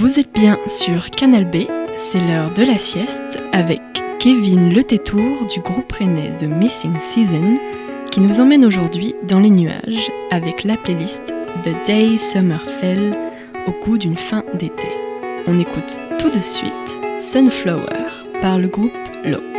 Vous êtes bien sur Canal B, c'est l'heure de la sieste avec Kevin Le Tétour du groupe rennais The Missing Season qui nous emmène aujourd'hui dans les nuages avec la playlist The Day Summer Fell au coup d'une fin d'été. On écoute tout de suite Sunflower par le groupe Low.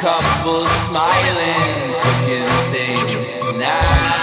Sur Canal B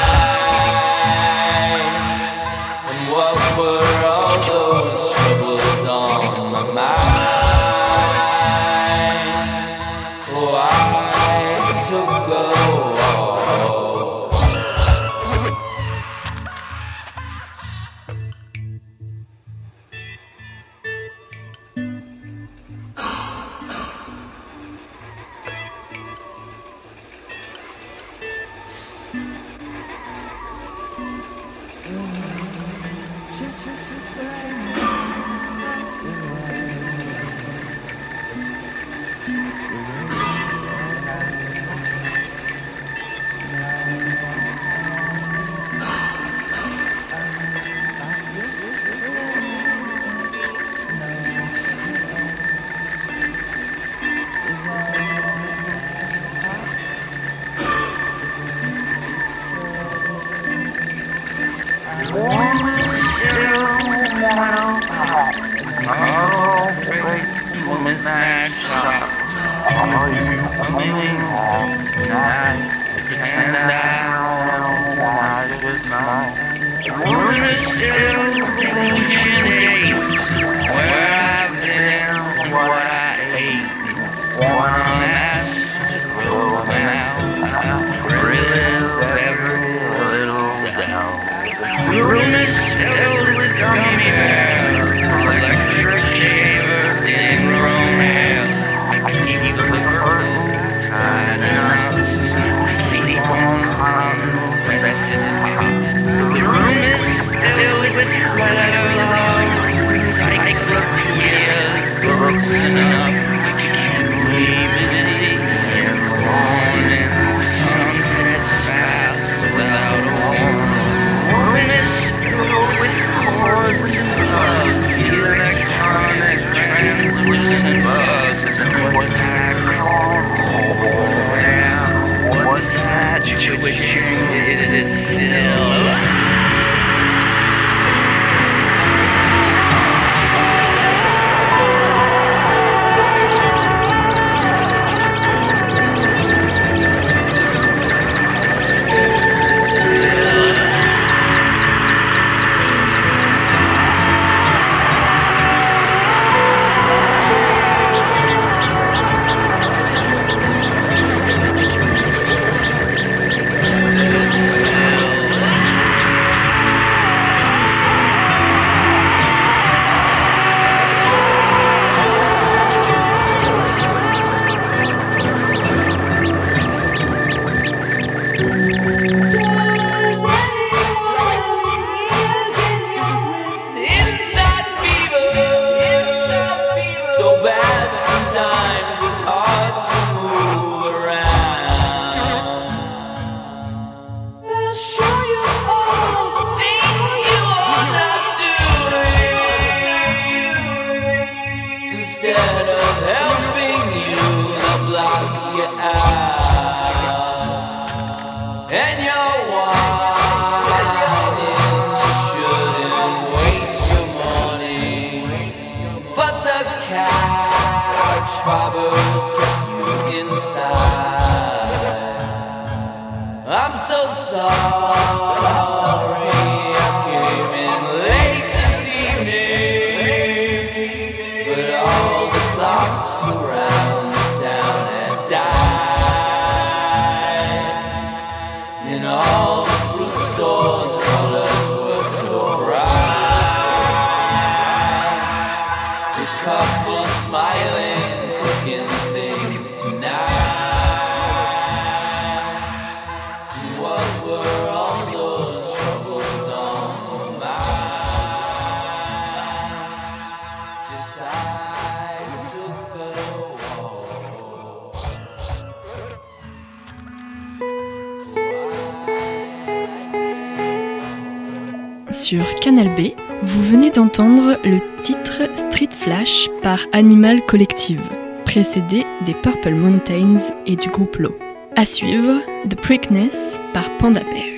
d'entendre le titre Street Flash par Animal Collective, précédé des Purple Mountains et du groupe Low. À suivre, The Prickness par Panda Bear.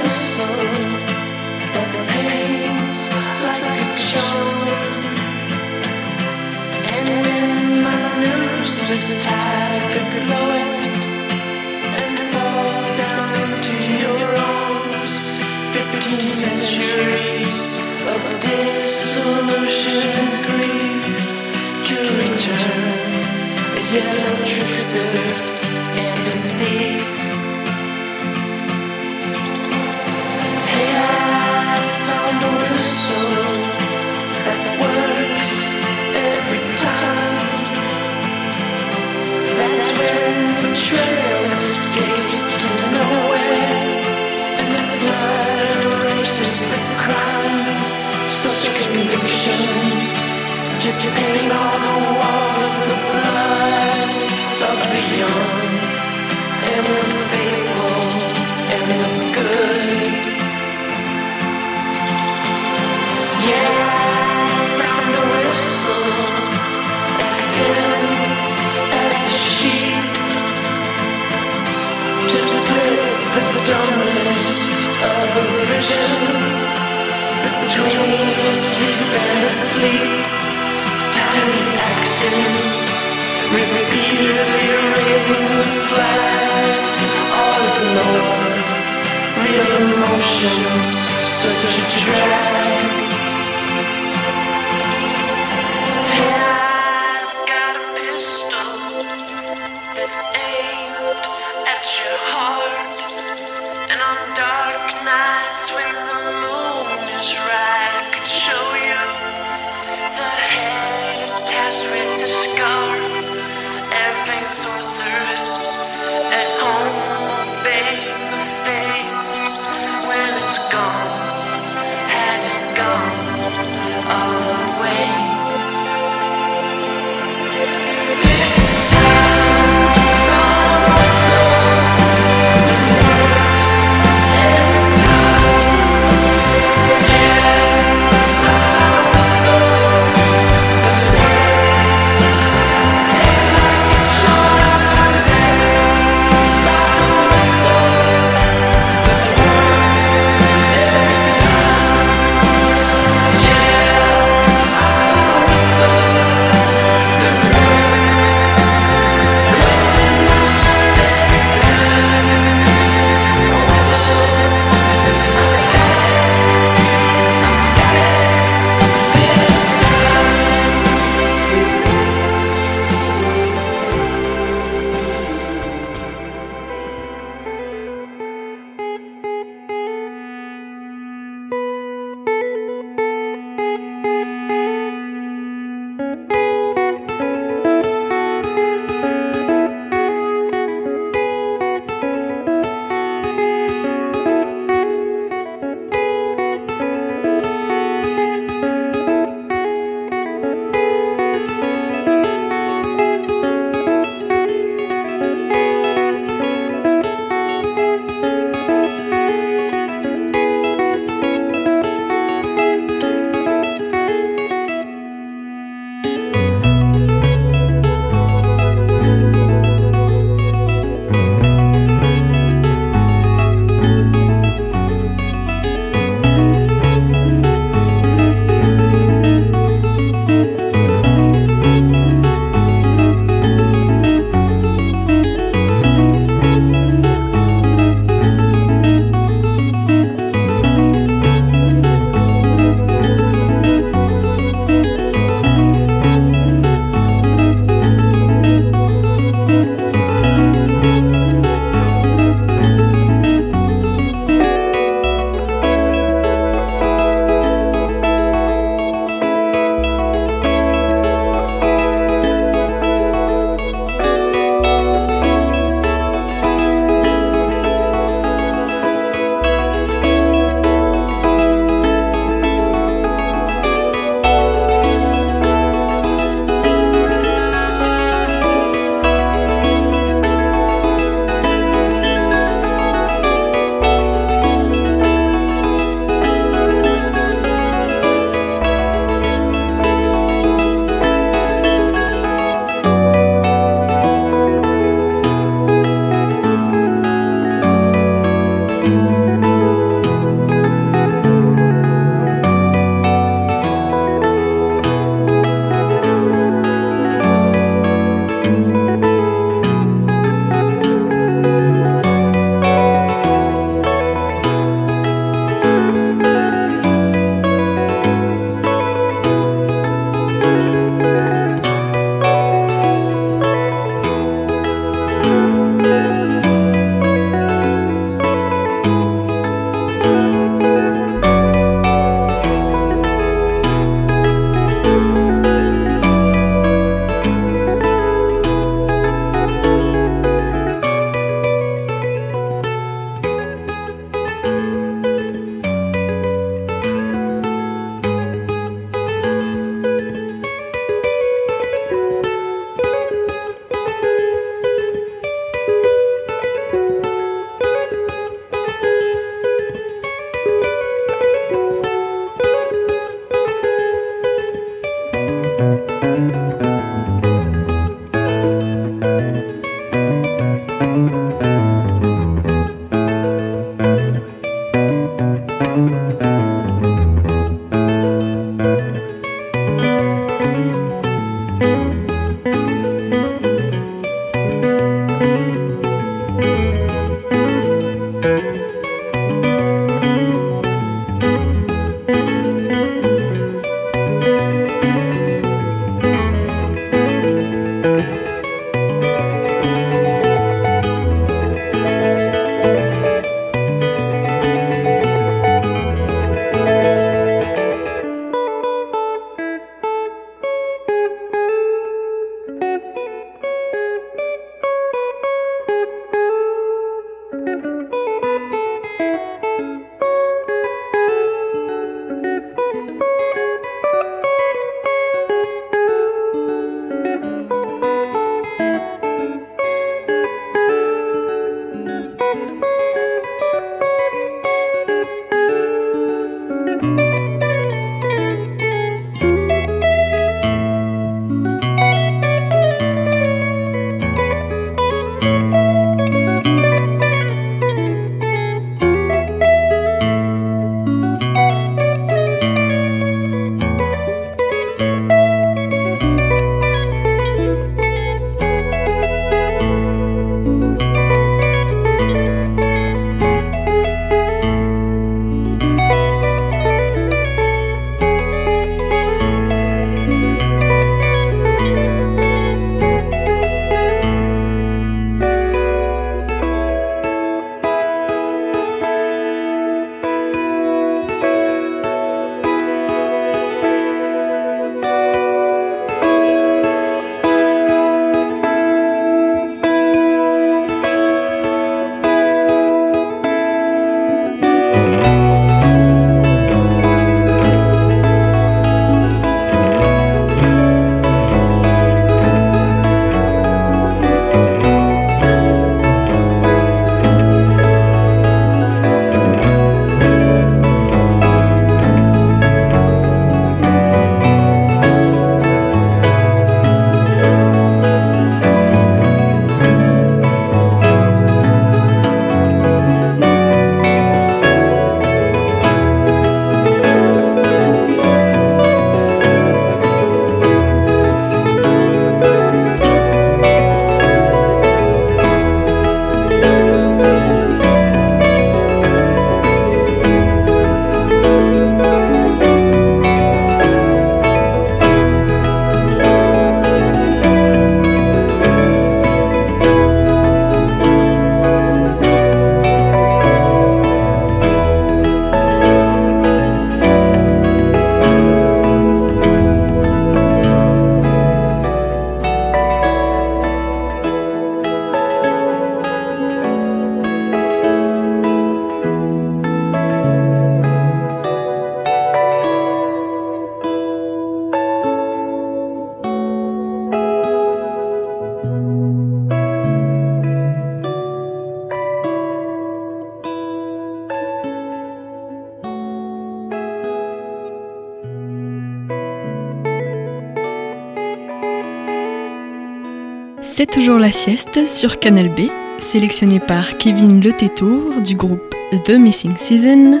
La sieste sur Canal B, sélectionné par Kevin Le Tétour du groupe The Missing Season.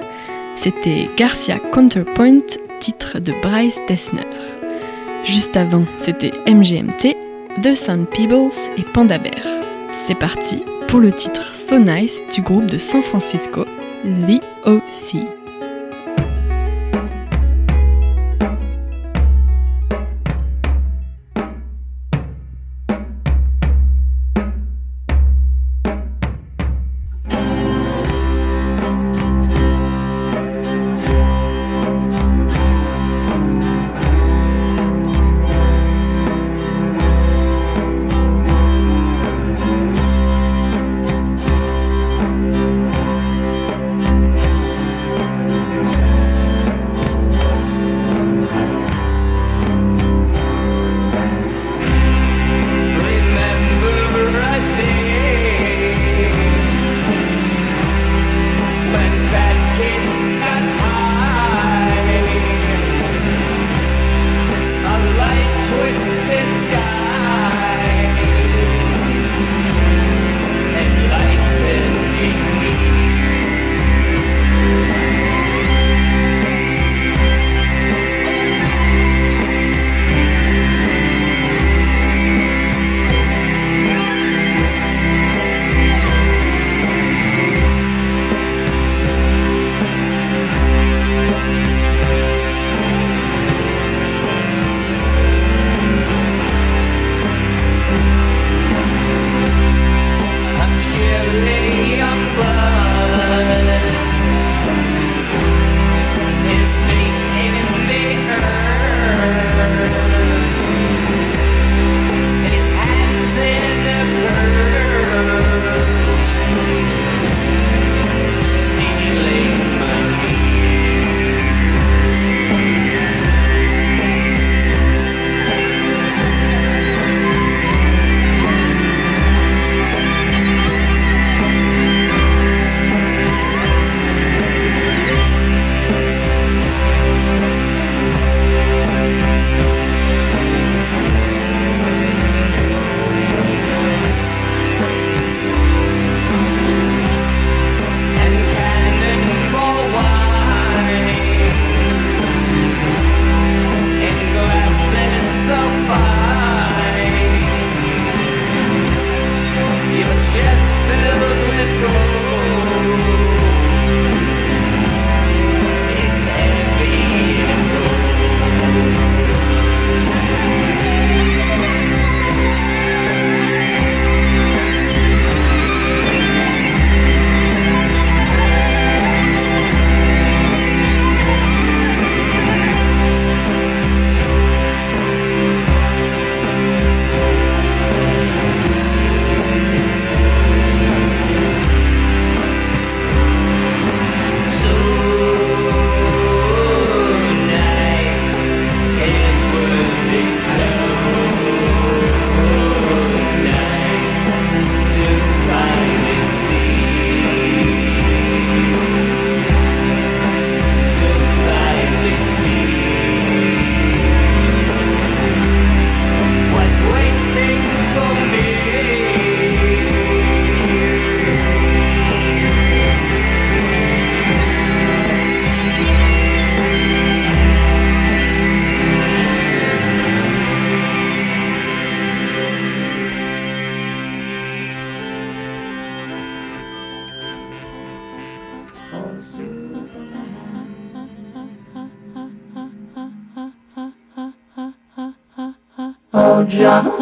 C'était Garcia Counterpoint, titre de Bryce Dessner. Juste avant, c'était MGMT, The Sun Peebles et Panda Bear. C'est parti pour le titre So Nice du groupe de San Francisco, The Mom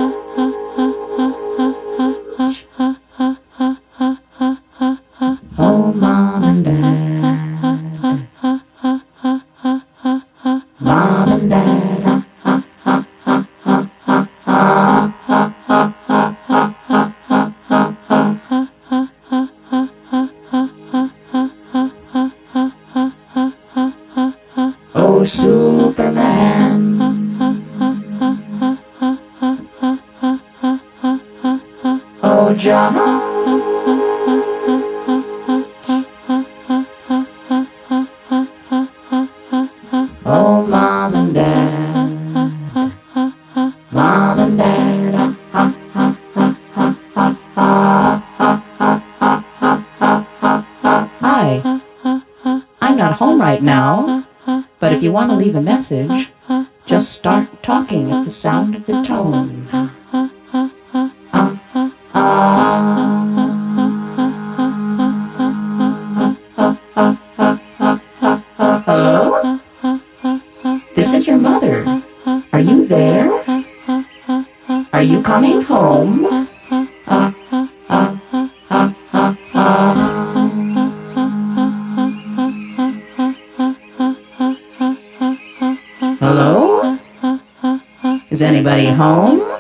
anybody home?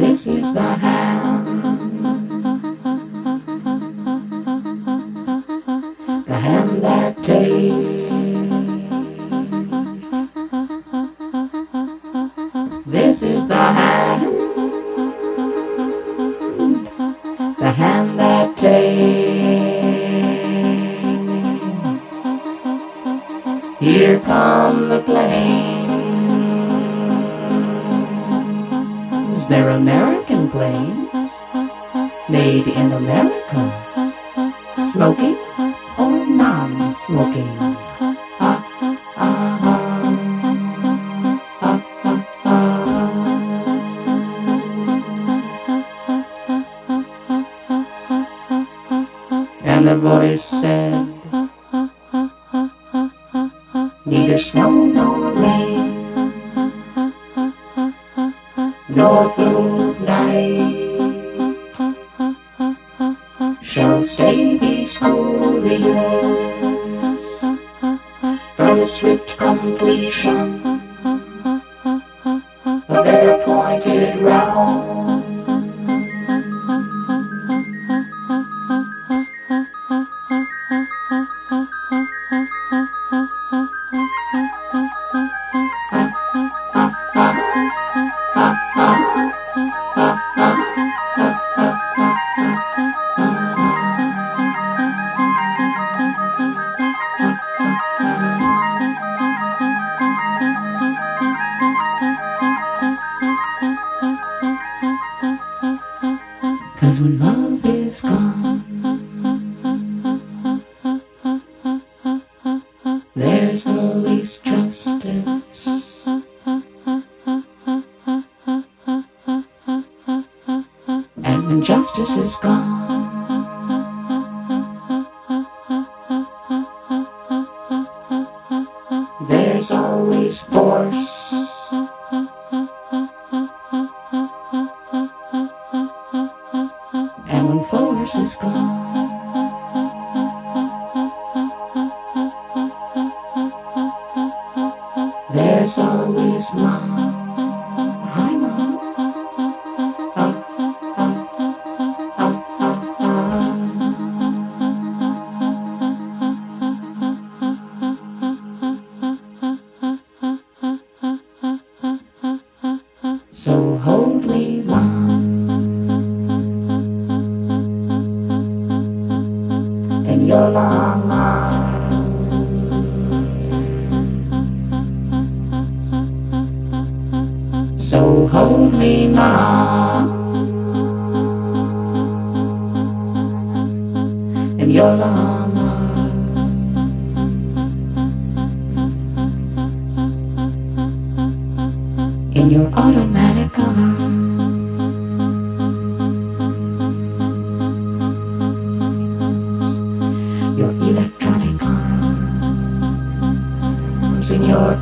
This is the hand,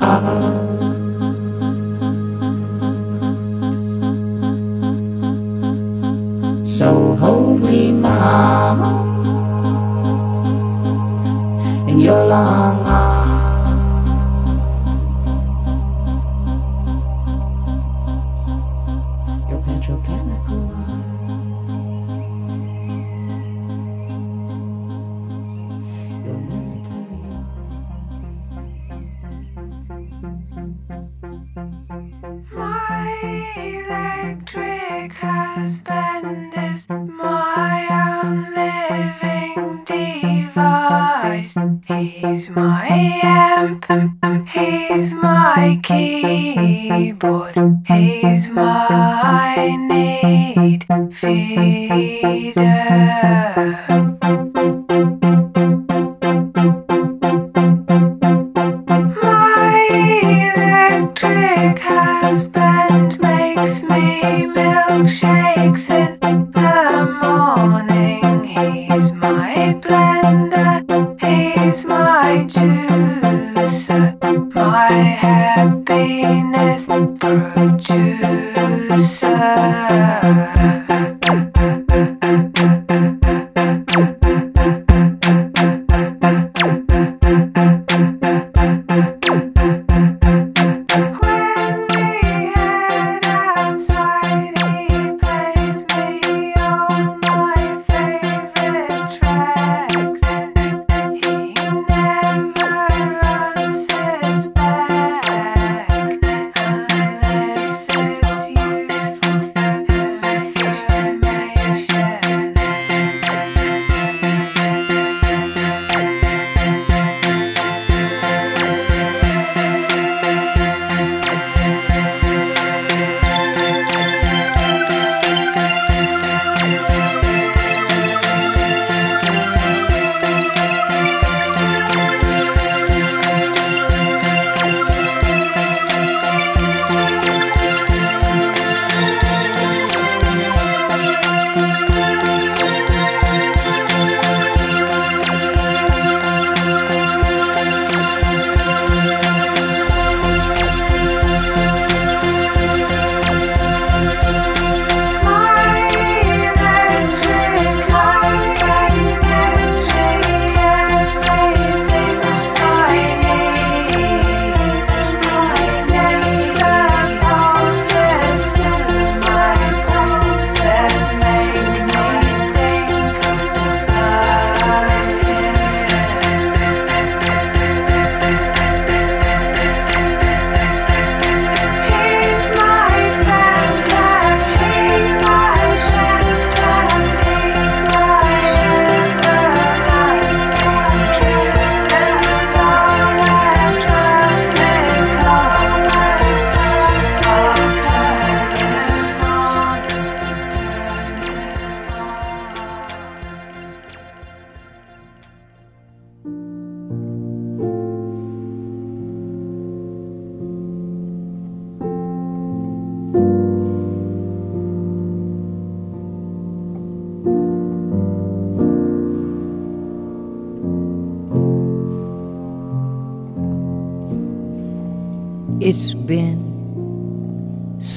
Uh-huh.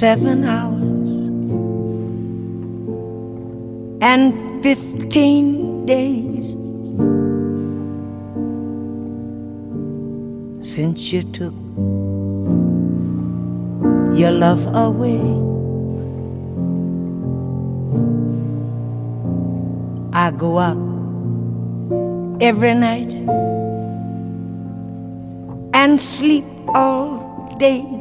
Seven hours and fifteen days since you took your love away. I go out every night and sleep all day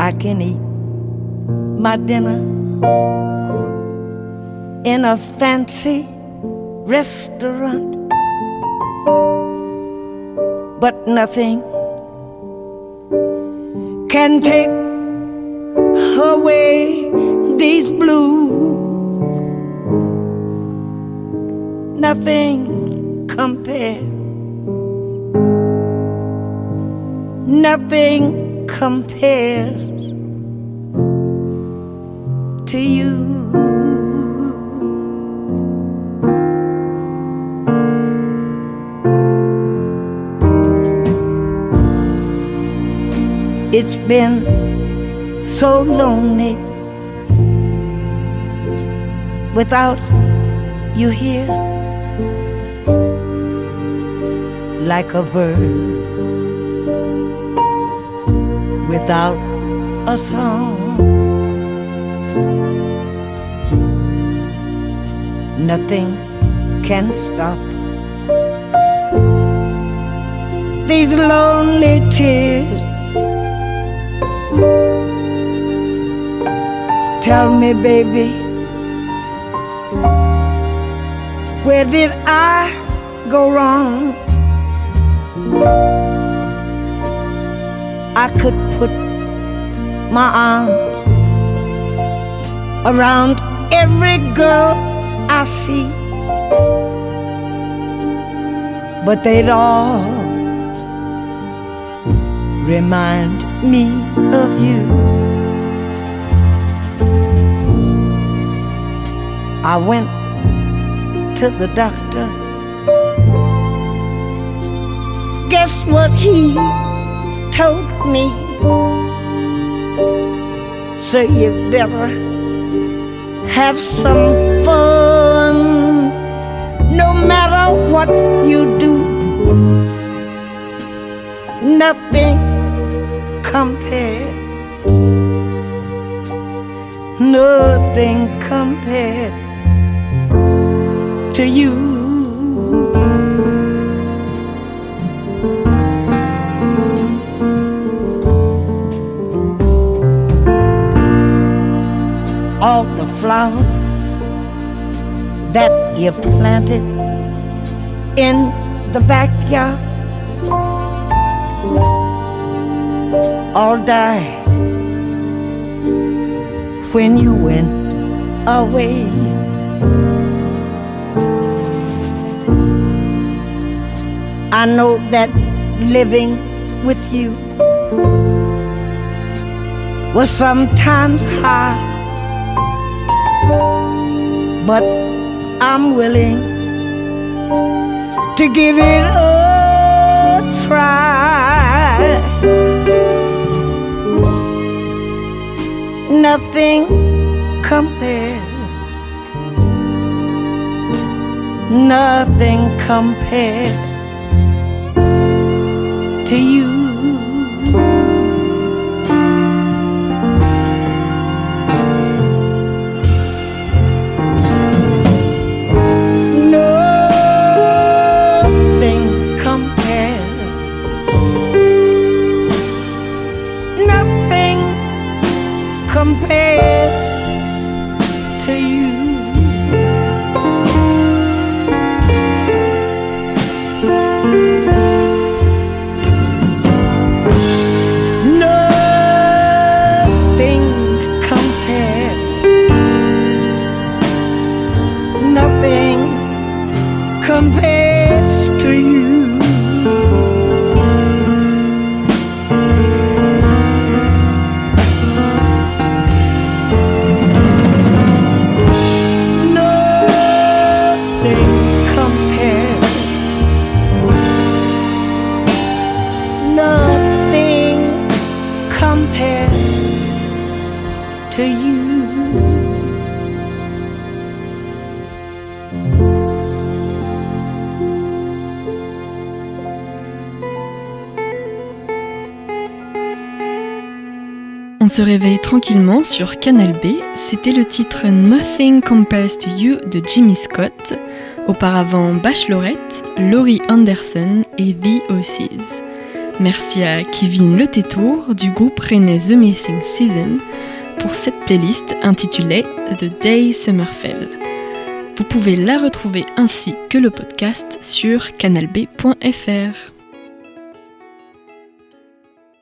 I can eat my dinner in a fancy restaurant, but nothing can take away these blues. Nothing compares. Nothing compares to you. It's been so lonely without you here, like a bird without a song. Nothing can stop these lonely tears. Tell me, baby, where did I go wrong? I could put my arms around every girl I see, but they'd all remind me of you. I went to the doctor. Guess what he told me? So you better have some fun. No matter what you do, nothing compared. Nothing compared to you. All the flowers that you planted in the backyard all died when you went away. I know that living with you was sometimes hard, but I'm willing to give it a try. Nothing compared, nothing compared to you. Se réveille tranquillement sur Canal B. C'était le titre Nothing Compares to You de Jimmy Scott. Auparavant Bachelorette, Laurie Anderson et The Ossies. Merci à Kevin Le Tétour du groupe rennais The Missing Season pour cette playlist intitulée The Day Summerfell. Vous pouvez la retrouver ainsi que le podcast sur canalb.fr.